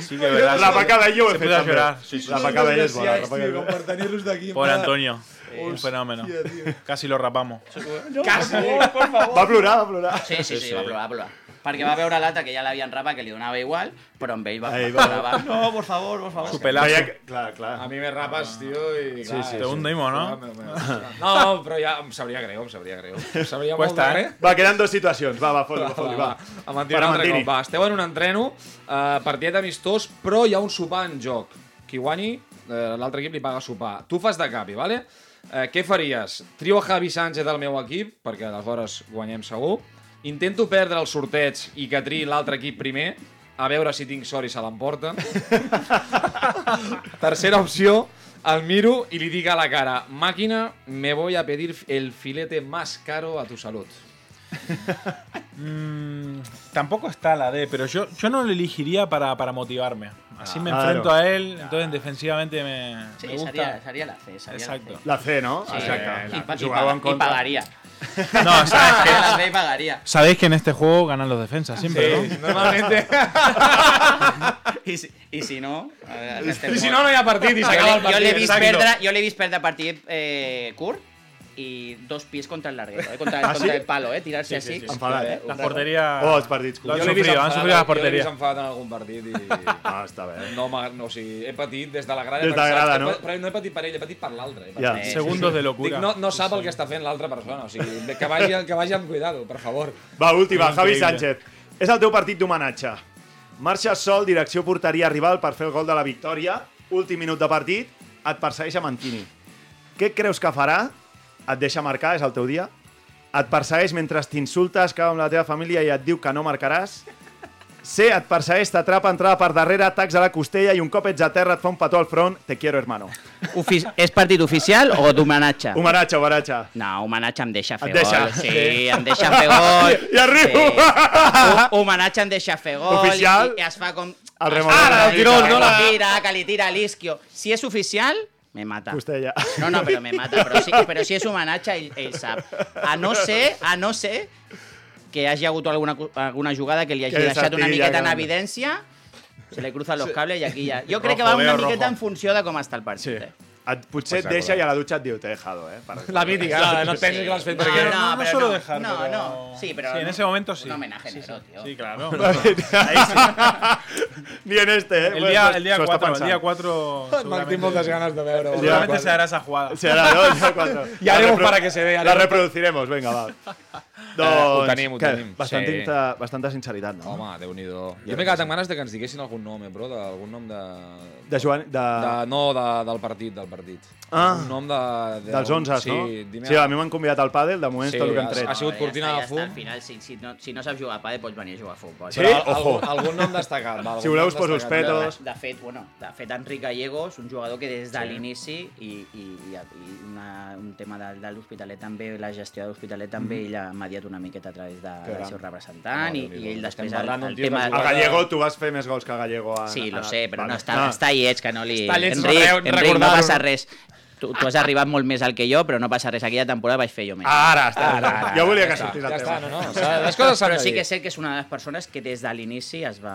Sí, que es verdad. Cabello ho he Se puede llorar. Sí, sí, cabello és bona. Rapa cabello. Por Antonio. Sí, Un fenómeno. Casi lo rapamos. Casi. Va plorar, va plorar. Sí, sí, sí, va plorar, va plorar. Perquè va veure l'altre que ja l'havien rapat, que li donava igual, però amb ell va, Ahí va, va. va, No, por favor, por favor. Su pelazo. Que- Clar, clar. A mi me rapes, tio, i... Sí, sí, Te hundimos, ¿no? No, però ja em sabria greu, em sabria greu. Em sabria molt Cuesta, de eh? res. Va, queden dues situacions. Va, va, fot-li, va, va. A mentir un altre cop. Va, esteu en un entreno, eh, partidet amistós, però hi ha un sopar en joc. Qui guanyi, eh, l'altre equip li paga sopar. Tu fas de capi, vale? Eh, què faries? Trio Javi Sánchez del meu equip, perquè aleshores guanyem segur. Intento perdre el sorteig i que triï l'altre equip primer, a veure si tinc sort i se l'emporten. Tercera opció, el miro i li dic a la cara màquina, me voy a pedir el filete más caro a tu salud. Mm, tampoco está la D, pero yo, yo no lo elegiría para, para motivarme. Así me Claro. enfrento a él, entonces defensivamente me, Sí, me gusta. seria, seria la C, seria Exacto. la C. La C, no? Sí, Exacte. I, pa, i, Jugàveu en pa, i contra. pagaria. No, ¿sabes Seria la que, C i pagaria. sabéis que en este juego ganan los defensas siempre, ¿no? Normalmente... I, si, I si no... eh, en este I si món- no, no hi ha partit i Jo s'acaba el l'he- jo l'he partit. vist, Exacte. perdre, jo l'he vist perdre partit eh, curt i dos pies contra el larguero, eh? contra, Ah, contra sí? el palo, eh? tirarse així. Enfadat, eh? Las porterías Oh, els partits Jo l'he vist enfadat, sufrido las Jo l'he enfadat en algun partit i... Ah, està bé. No, m'ha- no, o sigui, he patit des de la grada. Des de la grada, no? Però no he patit per ell, he patit per l'altre. Ja. ell. Segundos de locura. Dic, no, no sap el que està fent l'altra persona, o sigui, que vagi, que vagi amb cuidado, per favor. Va, última, Javi. Sánchez. És el teu partit d'homenatge. Marxes sol, direcció porteria rival per fer el gol de la victòria. Últim minut de partit, et persegueix a Mantini. Què creus que farà? Et deixa marcar, és el teu dia? Et persegueix mentre t'insultes, cau amb la teva família i et diu que no marcaràs? C, et persegueix, t'atrapa, entrada per darrere, tacs a la costella i un cop ets a terra et fa un petó al front. Te quiero, hermano. Ofi és partit oficial o d'homenatge? Homenatge, homenatge. No, homenatge em deixa fer Et deixa. gol. Sí, em deixa fer gol. I arribo! Sí. Homenatge em deixa fer gol. Oficial? I, i es fa com... El es remolat. fa Ah, una el tirón, mica, no? Que La- li tira, que li tira l'isquio. Si és oficial, me mata. Costella. No, no, però me mata. Però si, però si és homenatge, ell, ell sap. A no ser, a no ser que hagi hagut alguna, alguna jugada que li hagi Que deixat una ja miqueta en evidència, se li cruzan los cables i aquí ja... Jo crec que va una miqueta rojo. en funció de com està el partit. Sí. Eh? Et, potser et Pues deixa i a la dutxa et diu, t'he dejado, eh? Per... La mítica, la, no et pensis que l'has fet No, perquè... no, no, no no. dejar, No, pero- no. Sí, pero Sí, en no- ese momento sí. Un homenaje negro, tío. Sí, claro. Ni en este, eh? El día, Pues, el día s'ho està 4, el día 4 Marc, tinc moltes ganes de veure. seguramente se hará esa jugada. Será, ¿no? Ya cuando- Ya La haremos para que se vea, La reproduciremos, venga, va. ho Doncs, tenim, ho què? tenim. Bastanta, Sí. bastanta sinceritat, no? Home, déu-n'hi-do. Jo m'he quedat amb ganes de que ens diguessin algun nom, eh, però d'algun nom de... De Joan... De... de... No, de, del partit, del partit. Ah. Un nom de... de Dels 11, sí, no? dime- Sí, a mi m'han convidat al pàdel, de moment Sí, és tot el que hem ha- tret. ha sigut ja cortina està, de ja fum. Està, al final, si, si, no, si no saps jugar a pàdel, pots venir a jugar a futbol. Sí? Però Ojo. Algun, algun nom destacat. Va, algun Si voleu us poso els petos. De fet, bueno, de fet, Enric Gallegos, un jugador que des de l'inici i, i, i, i una, un tema de, de l'Hospitalet també, la gestió de l'Hospitalet també, ell ha mediat una miqueta a través de, del gran. seu representant i, i ell després el, el tema... A Gallego, tu vas fer més gols que Gallego. En, Sí, lo en- sé, però Vale. no està, està lleig, que no li... Està lleig Enric, re- Enric, no passa no? res. Tu, tu has arribat molt més al que jo, però no passa res. Aquella temporada vaig fer jo més. Ara, està. Ara, ara, jo volia ja que està, sortís ja el està, tema. no, no. s'ha- Les coses s'han Però sí que és cert que és una de les persones que des de l'inici es va,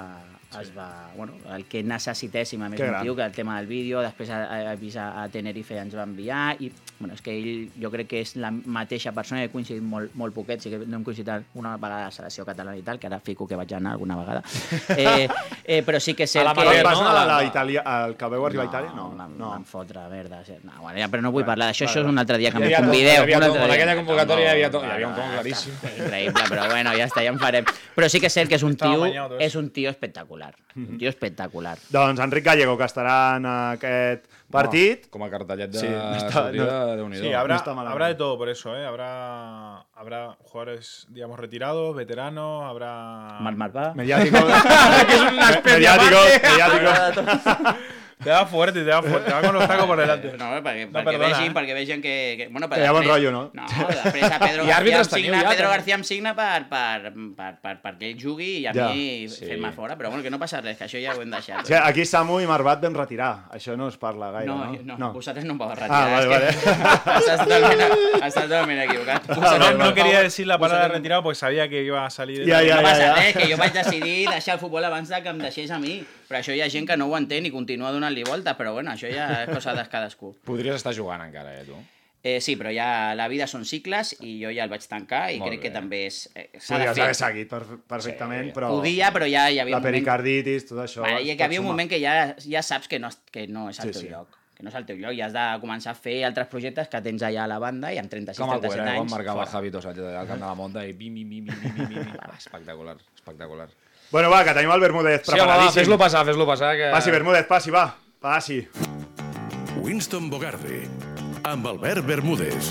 es va, bueno, el que necessitéssim a més Que motiu, que el tema del vídeo, després ha vist a, a Tenerife ens va enviar, i bueno, és que ell jo crec que és la mateixa persona, he coincidit molt, molt poquet, sí que no hem coincidit una vegada a la selecció catalana i tal, que ara fico que vaig anar alguna vegada, eh, eh, però sí que és cert que... Vas no? a La- la Itàlia, al que veu arribar a Itàlia? No, Vam, no. vam fotre merda. sí. No, bueno, ja, però no vull parlar d'això, això és un altre dia que hi convideu. en aquella convocatòria hi havia tom, hi No, havia un tom no, claríssim. Increïble, però bueno, ja està, ja en farem. Però sí que és cert que és un tio, tot és un tio espectacular. Un tio espectacular. Doncs Enric Gallego, que estarà en aquest partit. Com a cartellet de Sí, sí, no està- sortida, Déu-n'hi-do. Sí, habrá, de todo por eso, ¿eh? Habrá, habrá jugadores, digamos, retirados, veteranos, habrá... Marc Marvà. Mediático. que es una especie mediático, mediático. Te va fuerte, te va fuerte, te va con los tacos por delante. No, perquè, No, perquè, perdona, vegin, eh? perquè vegin que... que bueno, Que hi ha bon rotllo, no? No, després a Pedro I García àrbitres em teniu signa, ja, Pedro. García em signa per, per, per, per, perquè ell jugui i a Ja. mi Sí. fer-me fora, però bueno, que no passa res, que això ja ho hem deixat. Sí, aquí Samu i Marbat vam retirar. Això no es parla gaire, No, no? no, no, vosaltres no em vau retirar. Ah, vale, que estàs, totalment, estàs totalment equivocat. No, Vosaltres, no per quería favor, decir la palabra vosaltres- retirado porque sabía que iba a salir... Ya, ya, No ya, passa ya. res, que jo vaig decidir deixar el futbol abans de que em deixés a mi. Però això hi ha gent que no ho entén i continua donant-li voltes, però bueno, això ja és cosa de cadascú. Podries estar jugant encara, eh, tu? Eh, sí, però ja la vida són cicles i jo ja el vaig tancar i Molt crec bé. que també és... Eh, s'ha de Podries haver seguit per, perfectament, Sí. però... Podia, però ja hi havia La un moment... pericarditis, tot això... Vale, i es que pot havia un moment que ja, ja saps que no, que no és el Sí, teu sí. lloc. Que no és el teu lloc i has de començar a fer altres projectes que tens allà a la banda i amb 36, Com el 37 Cuera, quan anys... marcava fora. Javi Dos Sánchez al camp de la Monta i bim, bim, bim, bim, bim, bim, bim. Ah, espectacular, espectacular. Bueno, va, que tenim el Bermúdez Sí, home, va, preparadíssim. fes-lo passar, fes-lo passar, que... Passi, Bermúdez, passi, va. Passi. Winston Bogarde, amb Albert Bermúdez.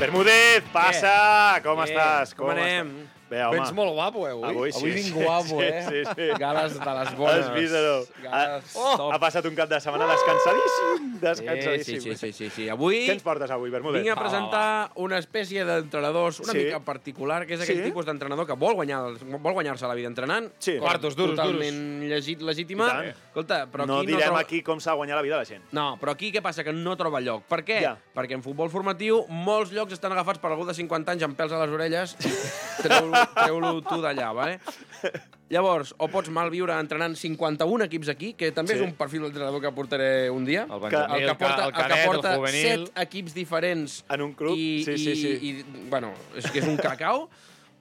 Bermúdez, passa! Com Què? estàs? Com anem? estàs? Bé, home. Vens molt guapo, eh, avui? Avui sí. Avui vinc guapo, sí, eh? Sí, sí. Gales de les bones. Has vist, no? Gales ha, top. ha passat un cap de setmana descansadíssim. Sí, Descansadíssim. sí, sí, sí, sí, sí. Avui Què ens portes avui, Bermúdez? vinc a presentar una espècie d'entrenadors una Sí. mica particular, que és aquell Sí? tipus d'entrenador que vol guanyar vol guanyar-se la vida entrenant. Sí. Quartos duros, Totalment llegit, legítima. Escolta, però no aquí direm no troba... aquí com s'ha de guanyar la vida la gent. No, però aquí què passa? Que no troba lloc. Per què? Ja. Perquè en futbol formatiu molts llocs estan agafats per algú de 50 anys amb pèls a les orelles. Treu-lo treu tu d'allà, vale? Llavors, o pots malviure entrenant 51 equips aquí, que també Sí. és un perfil d'entrenador que portaré un dia. El el Benjamí, que porta, el el que cadet, el porta juvenil... set equips diferents En un club? i, Sí, sí, sí. I, i, bueno, és que és un cacau.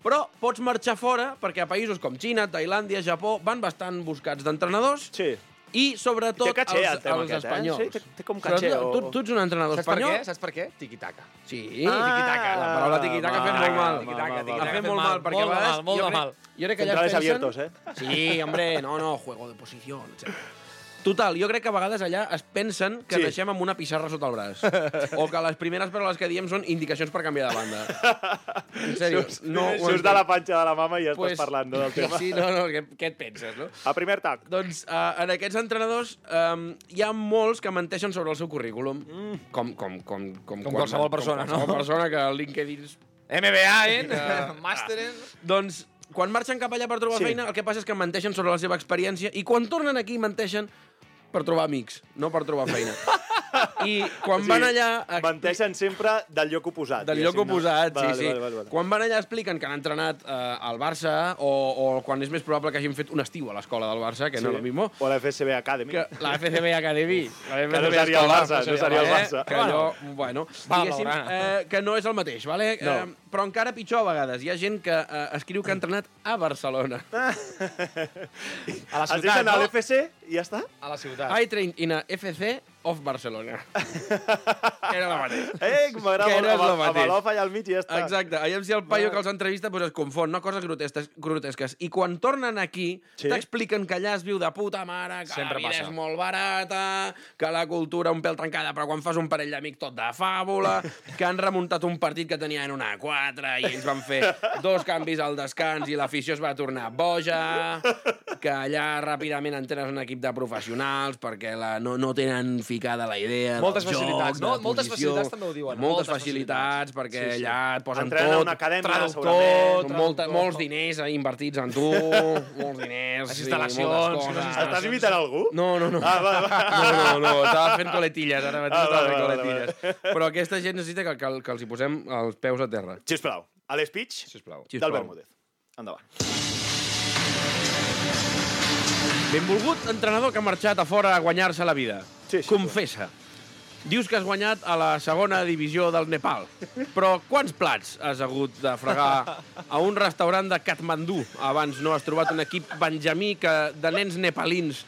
Però pots marxar fora perquè a països com Xina, Tailàndia, Japó van bastant buscats d'entrenadors Sí. I sobretot Té caché, els, el tema els aquest, eh? espanyols. Sí, té- té com caché, Sobretot, o- Tu, tu ets un entrenador Saps per espanyol? què? Saps per què? Tiquitaca. Sí, Ah, tiquitaca. La paraula tiquitaca ha fet mal, molt mal. mal, tiquitaca. Ha fet molt mal, perquè molt de mal, molt jo de crec- mal. Jo crec que allà Centrales es pensen... abiertos, eh? Sí, hombre, no, no, juego de posició, etc. Total, jo crec que a vegades allà es pensen que Sí. deixem amb una pissarra sota el braç. o que les primeres paraules que diem són indicacions per canviar de banda. En sèrio, Surts, no ho surts de la panxa de la mama i ja Pues, estàs parlant no, del tema. Sí, no, no, què, què et penses, no? A primer tac. Doncs uh, en aquests entrenadors um, hi ha molts que menteixen sobre el seu currículum. Mm. Com, com, com, com, Com qualsevol persona, com qualsevol no? persona que al LinkedIn... MBA, eh? Que- Màster en... Doncs quan marxen cap allà per trobar sí. feina, el que passa és que menteixen sobre la seva experiència i quan tornen aquí menteixen per trobar amics, no per trobar feina. I quan sigui, van allà... Menteixen sempre del lloc oposat. del lloc no? oposat, Vale, sí, sí. Vale, vale, vale. Quan van allà expliquen que han entrenat eh, al Barça o, o quan és més probable que hagin fet un estiu a l'escola del Barça, que no és el mismo, O la FSB Academy. que la FCB Academy, la Que no FCB seria el Barça, no seria el Barça. Que allò, bueno, Va, diguéssim, eh, que no és el mateix, vale? No. Eh, però encara pitjor a vegades. Hi ha gent que eh, escriu que ha entrenat a Barcelona. A la ciutat, anar a no? l'FC i ja està? A la ciutat. I trained in a FC of Barcelona. Era la mateixa. Eh, m'agrada molt. Amb, amb l'ofa allà al mig i ja està. Exacte. Aviam si el paio que els entrevista pues, es confon, no? Coses grotesques, grotesques. I quan tornen aquí, Sí? t'expliquen que allà es viu de puta mare, que Sempre la vida passa. és molt barata, que la cultura un pèl trencada, però quan fas un parell d'amics tot de fàbula, que han remuntat un partit que tenien una 4 i ells van fer dos canvis al descans i l'afició es va tornar boja, que allà ràpidament entrenes un equip de professionals perquè la, no, no tenen ficada la idea Moltes dels facilitats, jocs, no? de Moltes facilitats també ho diuen, Moltes, moltes facilitats, perquè Sí, sí. allà et posen Entrenen tot. una acadèmia, traductor, segurament. molta, molts diners eh, invertits en tu, molts diners. Les sí, instal·lacions. Estàs imitant algú? No, no, no. Ah, va, va. No, no, no, estava fent coletilles, ara mateix Ah, estava fent coletilles. Però aquesta gent necessita que, que, que els hi posem els peus a terra. Sisplau, a Sisplau. del. Bermúdez. Endavant. Benvolgut entrenador que ha marxat a fora a guanyar-se la vida. Sí, sí, Confessa. Dius que has guanyat a la segona divisió del Nepal. Però quants plats has hagut de fregar a un restaurant de Katmandú abans no has trobat un equip benjamí que, de nens nepalins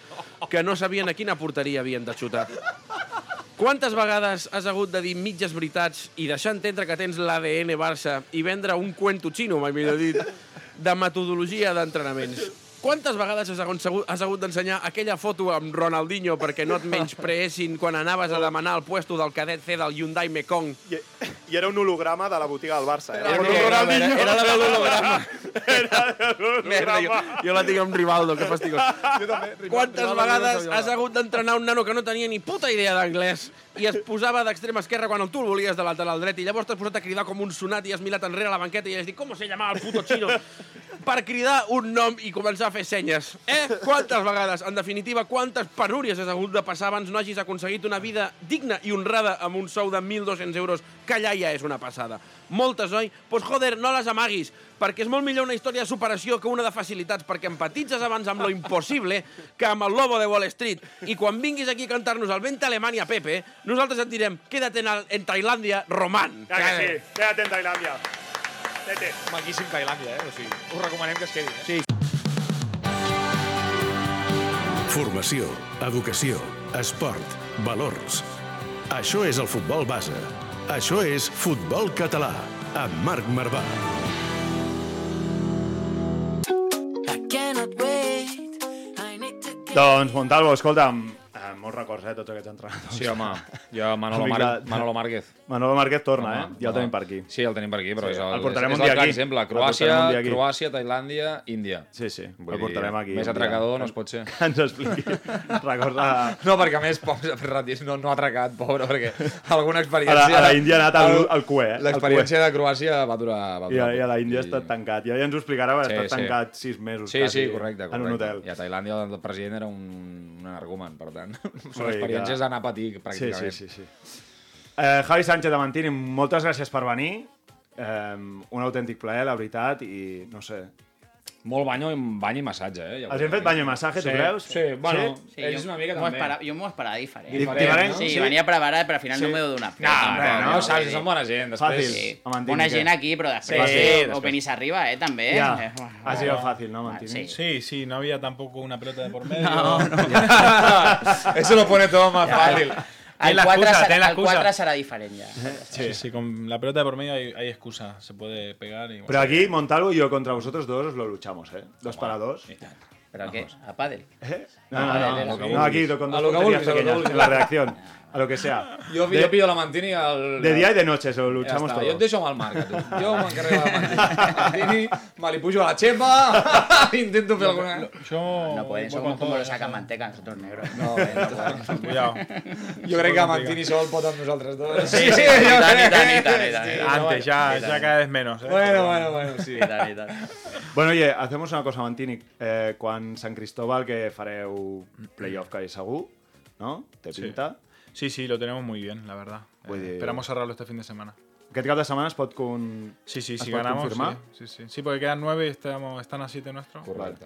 que no sabien a quina porteria havien de xutar? Quantes vegades has hagut de dir mitges veritats i deixar entendre que tens l'ADN Barça i vendre un cuento xino, mai millor dit, de metodologia d'entrenaments? Quantes vegades has hagut, has hagut d'ensenyar aquella foto amb Ronaldinho perquè no et menyspreessin quan anaves a demanar el puesto del cadet C del Hyundai Mekong? I, I era un holograma de la botiga del Barça. Eh? Era, un holograma, era, era la veu d'holograma. Merda, Merda, jo, jo la tinc amb Rivaldo, que fastigós. Jo també. Quantes vegades has hagut d'entrenar un nano que no tenia ni puta idea d'anglès i es posava d'extrema esquerra quan tu el volies de lateral dret i llavors t'has posat a cridar com un sonat i has mirat enrere a la banqueta i has dit com se llamava el puto xino per cridar un nom i començar a fer senyes. Eh? Quantes vegades? En definitiva, quantes penúries has hagut de passar abans no hagis aconseguit una vida digna i honrada amb un sou de 1.200 euros, que allà ja és una passada. Moltes, oi? Pues, joder, no les amaguis, perquè és molt millor una història de superació que una de facilitats, perquè empatitzes abans amb lo impossible que amb el lobo de Wall Street. I quan vinguis aquí a cantar-nos el Vente Alemanya, Pepe, nosaltres et direm, quédate en, en Tailàndia, Roman. Ja que sí, quédate en Tailàndia. Tete. Maquíssim Tailàndia, eh? O sigui, us recomanem que es quedi. Eh? Sí. Formació, educació, esport, valors. Això és el futbol base. Això és Futbol Català, amb Marc Marvà. Doncs, Montalvo, escolta'm, molts records, eh, tots aquests entrenadors. Sí, home, jo Manolo, Mar Manolo Márquez. Manolo Márquez torna, Home, eh? Ja el tenim per aquí. Sí, el tenim per aquí, però Sí, és el, el portarem és, un és dia el clar aquí. exemple. El Croàcia, aquí. Croàcia, Tailàndia, Índia. Sí, sí, Vull el portarem dir, aquí. Més atracador no es pot ser. Que ens expliqui records de... No, perquè a més Pau s'ha fet ratis, no, no ha atracat, pobre, perquè alguna A experiència... la, a la Índia ha anat al, al cué, eh? L'experiència de Croàcia va durar... Va cué. I, durar a, I a la. Índia ha estat tancat. Ja, ja ens ho explicarà, va Sí, estar sí. tancat sis mesos Sí, quasi sí, correcte, correcte. en un hotel. I a Tailàndia el president era un, un energumen, per tant. Són experiències d'anar a patir, Sí, pràcticament. sí, sí. sí. Eh, Javi Sánchez de Mantini, moltes gràcies per venir. Eh, un autèntic plaer, la veritat, i no sé... Molt banyo, bany i massatge, eh? Ja ho Els hem fet bany i massatge, tu Sí, creus? Sí, bueno, Sí, ells jo una mica m'ho també. esperava- jo m'ho esperava diferent. Diferent, Diferent, no? Sí, Sí. venia preparat, però al final Sí. no m'he donat. No, no, no, vull saps, són bona gent. Després... Fàcil. Sí. A Mantini, Bona què? gent aquí, però després... Sí, Sí, després. O Benissarriba, eh, també. Ja, Eh, bueno, ha sido fácil, ¿no, Mantini? Sí. Sí, sí, no había tampoco una pelota de por medio. No, no. Eso lo pone todo más fácil. El la 4, excusa, ten la el 4 excusa. serà diferent ja. Sí, sí, con la pelota de por medio hay, hay excusa, se puede pegar y bueno. Pero aquí, Montalvo y yo contra vosotros dos os lo luchamos, ¿eh? Dos para dos. ¿Pero qué? ¿A pádel? ¿Eh? No, no, no, no, no, aquí con A dos lo que tonterías vulguis, a lo que pequeñas, en la reacción, a lo que sea. Jo, De- jo pillo la Mantini al... De día y de noche se lo Ja luchamos todo. jo et deixo amb el Marc, a tu. Jo m'encarrego de la Mantini. Mantini, me li pujo a la xepa, intento fer alguna... Yo No pueden, voy somos como todo, los sacan manteca, nosotros negros. No, bé, no, Cuidado. Jo crec que Mantini sol pot amb nosaltres dos. Sí, sí, i jo crec. i tant, i tant. Antes, ya, ya cada vez menos. ¿eh? Bueno, bueno, bueno, sí. I tant, i tant. Bueno, oye, hacemos una cosa, Mantini. Eh, quan Sant Cristóbal, que fareu playoff que segur, no? Te pinta. Sí, sí, lo tenemos muy bien, la verdad. Vull Eh, dir- esperamos cerrarlo este fin de semana. Aquest cap de setmana es pot con... Sí, sí, si ganamos. confirmar? Sí, sí, sí. Sí, porque quedan nueve y estamos, están a siete nuestros. Correcte.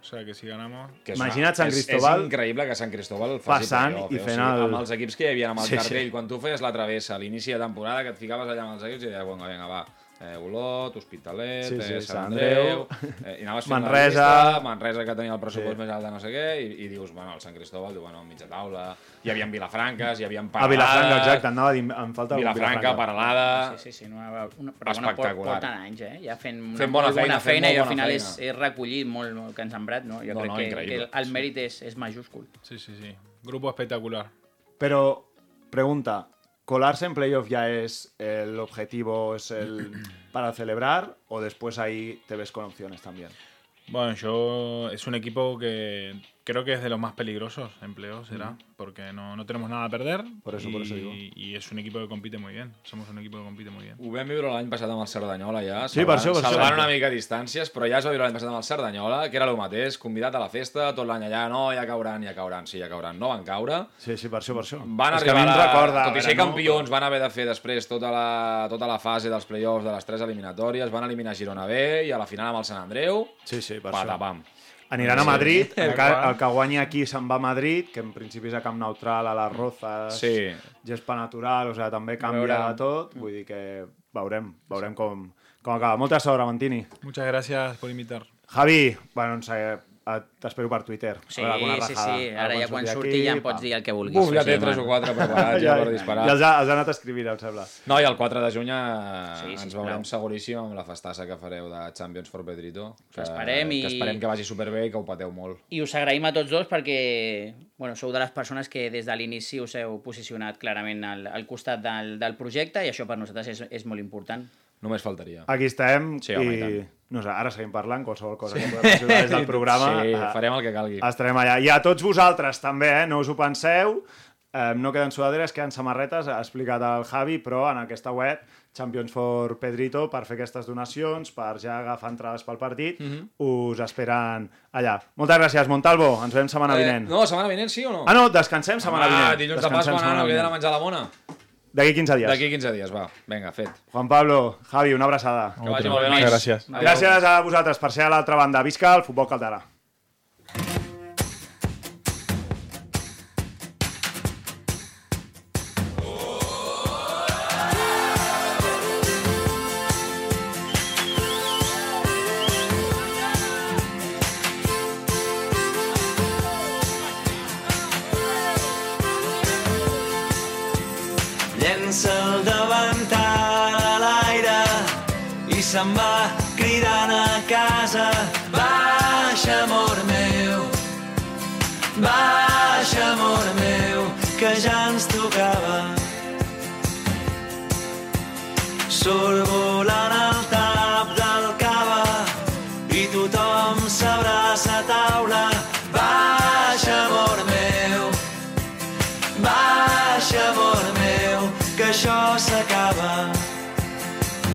O sea que si ganamos. Que és Imagina't Sant és- Cristóbal És increïble que Sant Cristóbal faci passant playoff, i eh? O fent sigui, el- Amb els equips que hi havia amb el Sí, sí. cartell, quan tu feies la travessa a l'inici de temporada, que et ficaves allà amb els equips i deies, bueno, vinga, va, eh, Olot, Hospitalet, Sí, sí, eh, Sant Andreu, Andreu, eh, i anaves fent Manresa. llista, Manresa, que tenia el pressupost Sí. més alt de no sé què, i, i dius, bueno, el Sant Cristóbal, diu, bueno, mitja taula, hi havia Vilafranques, hi havia A Paralada, Vilafranca, exacte, anava a dir, em falta algun Vilafranca, Paralada... Sí, sí, sí, una, una, però bueno, Espectacular. por, porten anys, eh? Ja fent una Fent bona feina, bona feina, i al final feina. és, és recollir molt, molt que ens han sembrat, no? Jo No, crec no, que, increïble. que el, el mèrit és, és majúscul. Sí, sí, sí. Grupo espectacular. Pero, pregunta, ¿colarse en playoff ya es el objetivo, es el para celebrar o después ahí te ves con opciones también? Bueno, yo es un equipo que creo que es de los más peligrosos en playoffs, será, porque no, no tenemos nada a perder. Por eso, y, por eso digo. Y es un equipo que compite muy bien. Somos un equipo que compite muy bien. Ho vam viure l'any passat amb el Cerdanyola, ja. Sí, per això, per això. Salvant una mica distàncies, però ja es va viure l'any passat amb el Cerdanyola, que era el mateix, convidat a la festa, tot l'any allà, no, ja cauran, ja cauran, sí, ja cauran. No van caure. Sí, sí, per això, per això. Van És que a arribar, mi em a la... recorda, tot i a ser no? campions, van haver de fer després tota la, tota la fase dels playoffs de les tres eliminatòries, van eliminar Girona B i a la final amb el Sant Andreu, Sí, sí, per això. Aniran a. Madrid, el que, el que guanyi aquí se'n va a Madrid, que en principi és a Camp Neutral, a les Rozas, Sí. gespa natural, o sigui, també canvia Veurem. tot, vull dir que veurem, veurem com, com acaba. Molta sort, Mantini. Muchas gracias por invitar. Javi, bueno, no sé, eh, t'espero per Twitter. Sí, a veure sí, rajada. sí. Ara ja quan surti aquí, ja em pots dir el que vulguis. Buf, ja Sí, té tres o quatre preparats ja, per disparar. Ja els ha, els ha anat a escriure, em sembla. No, i el 4 de juny eh, Sí, ens sisplau. veurem seguríssim amb la festassa que fareu de Champions for Pedrito. Que, esperem i- Que esperem que vagi superbé i que ho pateu molt. I us agraïm a tots dos perquè bueno, sou de les persones que des de l'inici us heu posicionat clarament al, al costat del, del projecte i això per nosaltres és, és molt important. Només faltaria. Aquí estem Sí, home, i i, no sé, ara seguim parlant, qualsevol cosa que podem ajudar des del programa. Sí, eh, farem el que calgui. Estarem allà. I a tots vosaltres també, eh? no us ho penseu. Eh, no queden sudaderes, queden samarretes, ha explicat el Javi, però en aquesta web, Champions for Pedrito, per fer aquestes donacions, per ja agafar entrades pel partit, Mhm. us esperen allà. Moltes gràcies, Montalvo. Ens veiem setmana vinent. Eh, no, setmana vinent sí o no? Ah, no, descansem setmana ah, vinent. dilluns de Descansem Pasqua, setmana no, que he d'anar a vinent. menjar la bona. D'aquí 15 dies. D'aquí 15 dies, va. Vinga, fet. Juan Pablo, Javi, una abraçada. Que vagi molt bé, nois. Gràcies. Gràcies a vosaltres per ser a l'altra banda. Visca el futbol català.